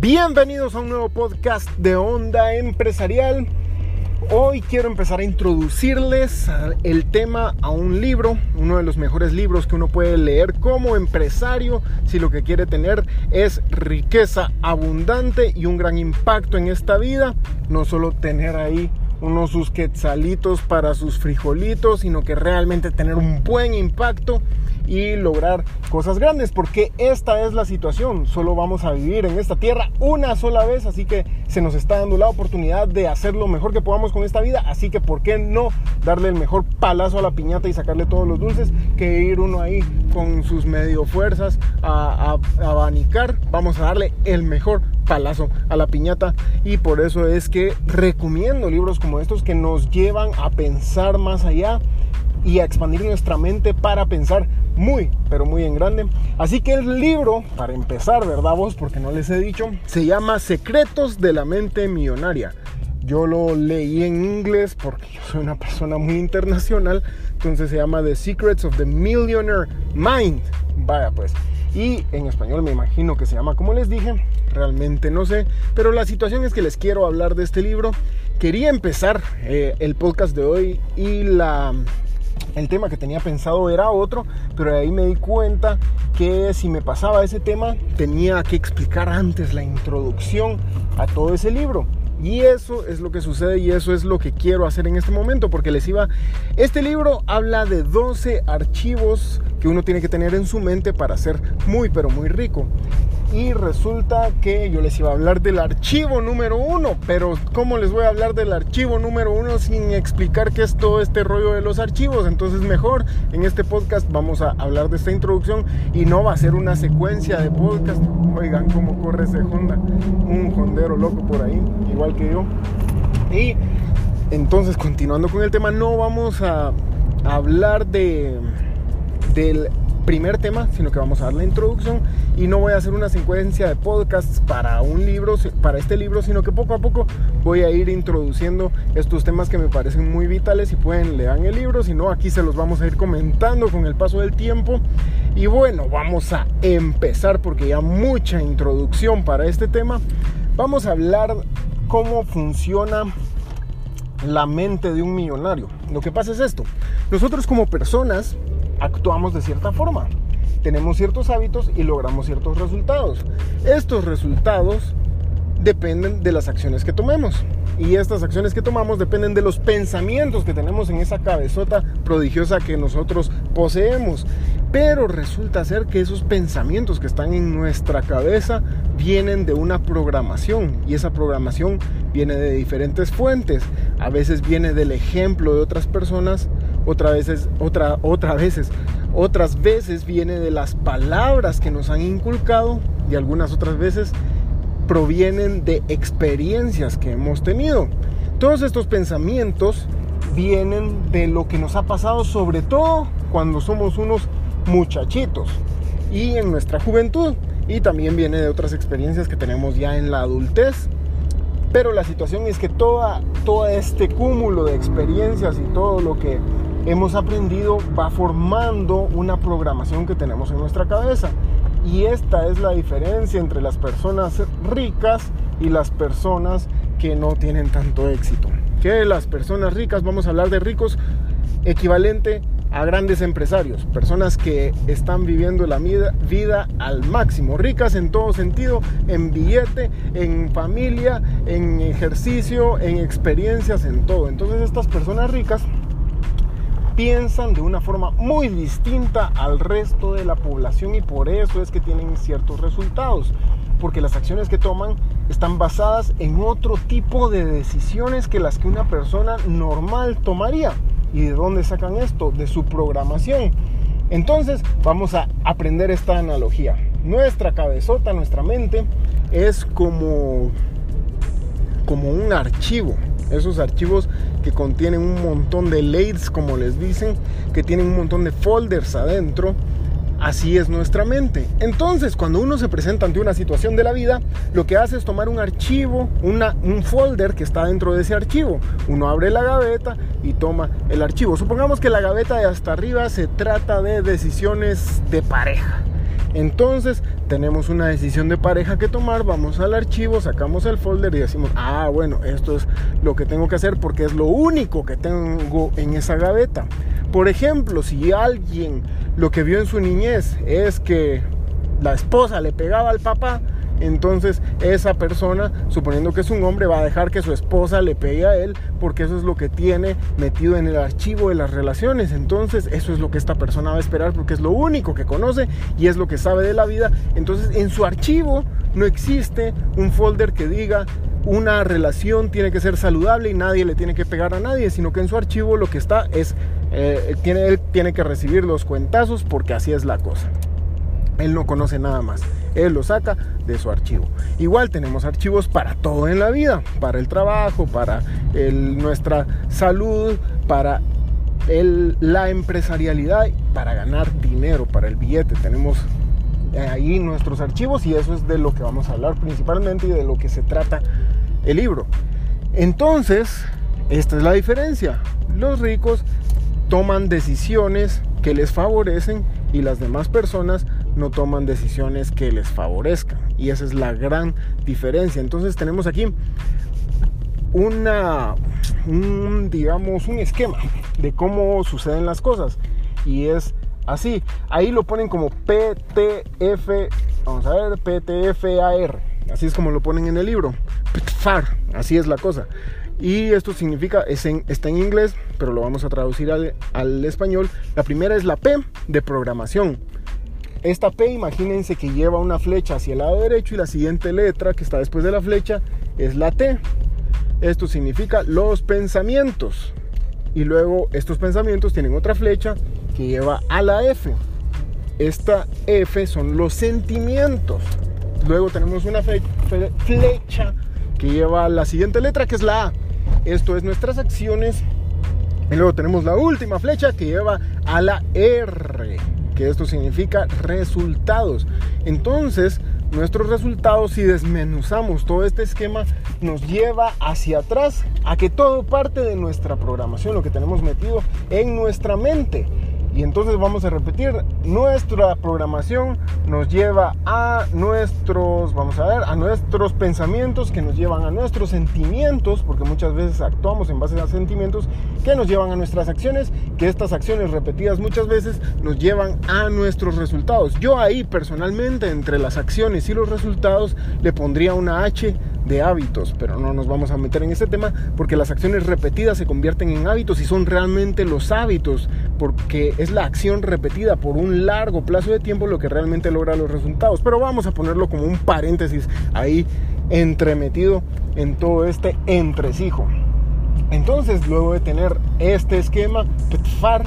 Bienvenidos a un nuevo podcast de Onda Empresarial. Hoy quiero empezar a introducirles el tema a un libro, uno de los mejores libros que uno puede leer como empresario si lo que quiere tener es riqueza abundante y un gran impacto en esta vida, no solo tener ahí unos sus quetzalitos para sus frijolitos, sino que realmente tener un buen impacto y lograr cosas grandes, porque esta es la situación, solo vamos a vivir en esta tierra una sola vez, así que se nos está dando la oportunidad de hacer lo mejor que podamos con esta vida, así que ¿por qué no darle el mejor palazo a la piñata y sacarle todos los dulces que ir uno ahí con sus medio fuerzas a, a abanicar? Vamos a darle el mejor palazo a la piñata y por eso es que recomiendo libros como estos que nos llevan a pensar más allá y a expandir nuestra mente para pensar muy, pero muy en grande. Así que el libro, para empezar, ¿verdad vos? Porque no les he dicho, se llama Secretos de la Mente Millonaria. Yo lo leí en inglés porque yo soy una persona muy internacional, entonces se llama The Secrets of the Millionaire Mind. Vaya pues. Y en español me imagino que se llama como les dije, realmente no sé, pero la situación es que les quiero hablar de este libro. Quería empezar eh, el podcast de hoy y el tema que tenía pensado era otro, pero ahí me di cuenta que si me pasaba ese tema tenía que explicar antes la introducción a todo ese libro. Y eso es lo que sucede y eso es lo que quiero hacer en este momento porque les iba... Este libro habla de 12 archivos que uno tiene que tener en su mente para ser muy pero muy rico y resulta que yo les iba a hablar del archivo número uno, pero ¿cómo les voy a hablar del archivo número uno sin explicar qué es todo este rollo de los archivos? Entonces mejor en este podcast vamos a hablar de esta introducción y no va a ser una secuencia de podcast. Oigan cómo corre ese Honda, un hondero loco por ahí, igual que yo. Y entonces continuando con el tema, no vamos a hablar de del primer tema, sino que vamos a dar la introducción y no voy a hacer una secuencia de podcasts para un libro, para este libro, sino que poco a poco voy a ir introduciendo estos temas que me parecen muy vitales y pueden leer el libro, si no aquí se los vamos a ir comentando con el paso del tiempo. Y bueno, vamos a empezar porque ya mucha introducción para este tema. Vamos a hablar cómo funciona la mente de un millonario. Lo que pasa es esto, nosotros como personas actuamos de cierta forma. Tenemos ciertos hábitos y logramos ciertos resultados. Estos resultados dependen de las acciones que tomemos. Y estas acciones que tomamos dependen de los pensamientos que tenemos en esa cabezota prodigiosa que nosotros poseemos. Pero resulta ser que esos pensamientos que están en nuestra cabeza vienen de una programación. Y esa programación viene de diferentes fuentes. A veces viene del ejemplo de otras personas otra veces, otra, otra veces, otras veces viene de las palabras que nos han inculcado y algunas otras veces provienen de experiencias que hemos tenido. Todos estos pensamientos vienen de lo que nos ha pasado, sobre todo cuando somos unos muchachitos y en nuestra juventud. Y también viene de otras experiencias que tenemos ya en la adultez. Pero la situación es que toda, todo este cúmulo de experiencias y todo lo que hemos aprendido va formando una programación que tenemos en nuestra cabeza. Y esta es la diferencia entre las personas ricas y las personas que no tienen tanto éxito. Que las personas ricas, vamos a hablar de ricos equivalente a grandes empresarios, personas que están viviendo la vida al máximo, ricas en todo sentido, en billete, en familia, en ejercicio, en experiencias, en todo. Entonces estas personas ricas piensan de una forma muy distinta al resto de la población y por eso es que tienen ciertos resultados, porque las acciones que toman están basadas en otro tipo de decisiones que las que una persona normal tomaría. ¿Y de dónde sacan esto? De su programación. Entonces vamos a aprender esta analogía. Nuestra cabezota, nuestra mente es como, como un archivo esos archivos que contienen un montón de LADs, como les dicen, que tienen un montón de folders adentro. Así es nuestra mente. Entonces, cuando uno se presenta ante una situación de la vida, lo que hace es tomar un archivo, un folder que está dentro de ese archivo. Uno abre la gaveta y toma el archivo. Supongamos que la gaveta de hasta arriba se trata de decisiones de pareja. Entonces tenemos una decisión de pareja que tomar, vamos al archivo, sacamos el folder y decimos, ah, bueno, esto es lo que tengo que hacer porque es lo único que tengo en esa gaveta. Por ejemplo, si alguien lo que vio en su niñez es que la esposa le pegaba al papá, entonces esa persona, suponiendo que es un hombre, va a dejar que su esposa le pegue a él porque eso es lo que tiene metido en el archivo de las relaciones. Entonces eso es lo que esta persona va a esperar porque es lo único que conoce y es lo que sabe de la vida. Entonces en su archivo no existe un folder que diga una relación tiene que ser saludable y nadie le tiene que pegar a nadie, sino que en su archivo lo que está es, eh, tiene, él tiene que recibir los cuentazos porque así es la cosa. Él no conoce nada más. Él lo saca de su archivo. Igual tenemos archivos para todo en la vida, para el trabajo, para nuestra salud, para la empresarialidad, para ganar dinero, para el billete. Tenemos ahí nuestros archivos y eso es de lo que vamos a hablar principalmente y de lo que se trata el libro. Entonces, esta es la diferencia. Los ricos toman decisiones que les favorecen y las demás personas no toman decisiones que les favorezcan. Y esa es la gran diferencia. Entonces tenemos aquí una, un, digamos, un esquema de cómo suceden las cosas. Y es así. Ahí lo ponen como PTF, vamos a ver, PTFAR. Así es como lo ponen en el libro. PTFAR, así es la cosa. Y esto significa, está en inglés, pero lo vamos a traducir al, al español. La primera es la P de programación. Esta P, imagínense que lleva una flecha hacia el lado derecho y la siguiente letra que está después de la flecha es la T. Esto significa los pensamientos. Y luego estos pensamientos tienen otra flecha que lleva a la F. Esta F son los sentimientos. Luego tenemos una flecha que lleva la siguiente letra que es la A. Esto es nuestras acciones. Y luego tenemos la última flecha que lleva a la R que esto significa resultados. Entonces, nuestros resultados, si desmenuzamos todo este esquema, nos lleva hacia atrás a que todo parte de nuestra programación, lo que tenemos metido en nuestra mente. Y entonces vamos a repetir, nuestra programación nos lleva a nuestros, vamos a ver, a nuestros pensamientos que nos llevan a nuestros sentimientos, porque muchas veces actuamos en base a sentimientos que nos llevan a nuestras acciones, que estas acciones repetidas muchas veces nos llevan a nuestros resultados. Yo ahí personalmente entre las acciones y los resultados le pondría una H de hábitos, pero no nos vamos a meter en ese tema porque las acciones repetidas se convierten en hábitos y son realmente los hábitos, porque es la acción repetida por un largo plazo de tiempo lo que realmente logra los resultados. Pero vamos a ponerlo como un paréntesis ahí entremetido en todo este entresijo. Entonces, luego de tener este esquema, PETFAR,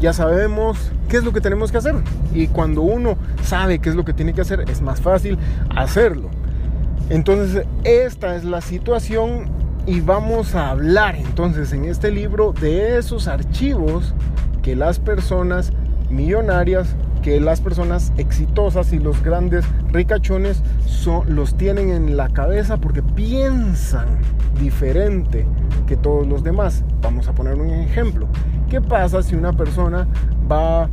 ya sabemos qué es lo que tenemos que hacer. Y cuando uno sabe qué es lo que tiene que hacer, es más fácil hacerlo. Entonces, esta es la situación y vamos a hablar entonces en este libro de esos archivos que las personas millonarias, que las personas exitosas y los grandes ricachones son, los tienen en la cabeza porque piensan diferente que todos los demás. Vamos a poner un ejemplo. ¿Qué pasa si una persona va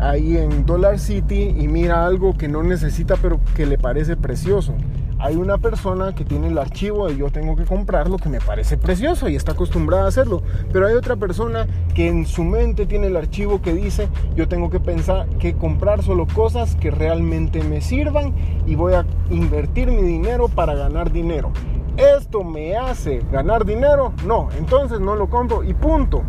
ahí en Dollar City y mira algo que no necesita pero que le parece precioso? Hay una persona que tiene el archivo de yo tengo que comprarlo que me parece precioso y está acostumbrada a hacerlo. Pero hay otra persona que en su mente tiene el archivo que dice yo tengo que pensar que comprar solo cosas que realmente me sirvan y voy a invertir mi dinero para ganar dinero. ¿Esto me hace ganar dinero? No, entonces no lo compro y punto.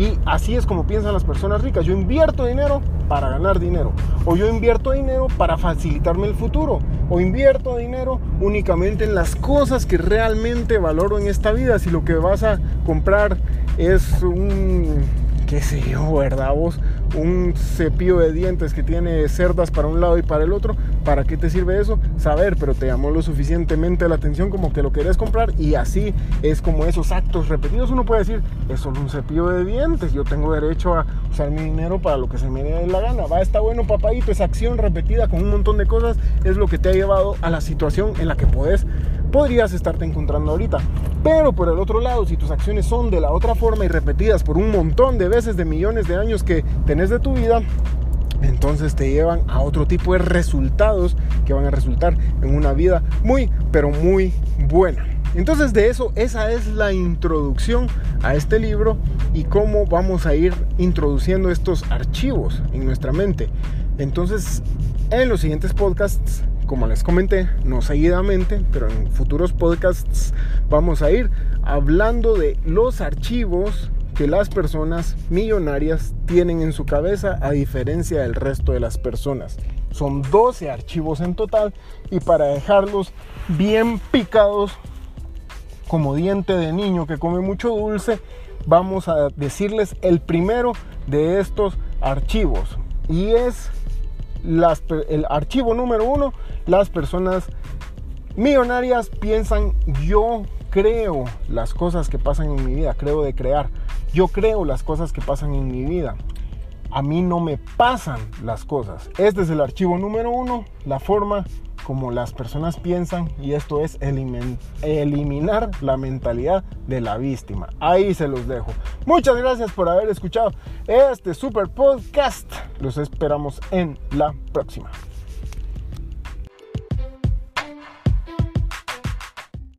Y así es como piensan las personas ricas. Yo invierto dinero para ganar dinero. O yo invierto dinero para facilitarme el futuro. O invierto dinero únicamente en las cosas que realmente valoro en esta vida. Si lo que vas a comprar es un qué sé yo, ¿verdad? Vos, un cepillo de dientes que tiene cerdas para un lado y para el otro, ¿para qué te sirve eso? Saber, pero te llamó lo suficientemente la atención como que lo querés comprar y así es como esos actos repetidos. Uno puede decir, es solo un cepillo de dientes, yo tengo derecho a usar mi dinero para lo que se me dé la gana. Va, está bueno, papadito, esa acción repetida con un montón de cosas es lo que te ha llevado a la situación en la que puedes podrías estarte encontrando ahorita. Pero por el otro lado, si tus acciones son de la otra forma y repetidas por un montón de veces, de millones de años que tenés de tu vida, entonces te llevan a otro tipo de resultados que van a resultar en una vida muy, pero muy buena. Entonces de eso, esa es la introducción a este libro y cómo vamos a ir introduciendo estos archivos en nuestra mente. Entonces, en los siguientes podcasts, como les comenté, no seguidamente, pero en futuros podcasts vamos a ir hablando de los archivos que las personas millonarias tienen en su cabeza a diferencia del resto de las personas. Son 12 archivos en total y para dejarlos bien picados como diente de niño que come mucho dulce, vamos a decirles el primero de estos archivos. Y es el archivo número uno, las personas millonarias piensan yo creo las cosas que pasan en mi vida, creo de crear, yo creo las cosas que pasan en mi vida. A mí no me pasan las cosas. Este es el archivo número uno, la forma como las personas piensan y esto es eliminar la mentalidad de la víctima. Ahí se los dejo. Muchas gracias por haber escuchado este super podcast. Los esperamos en la próxima.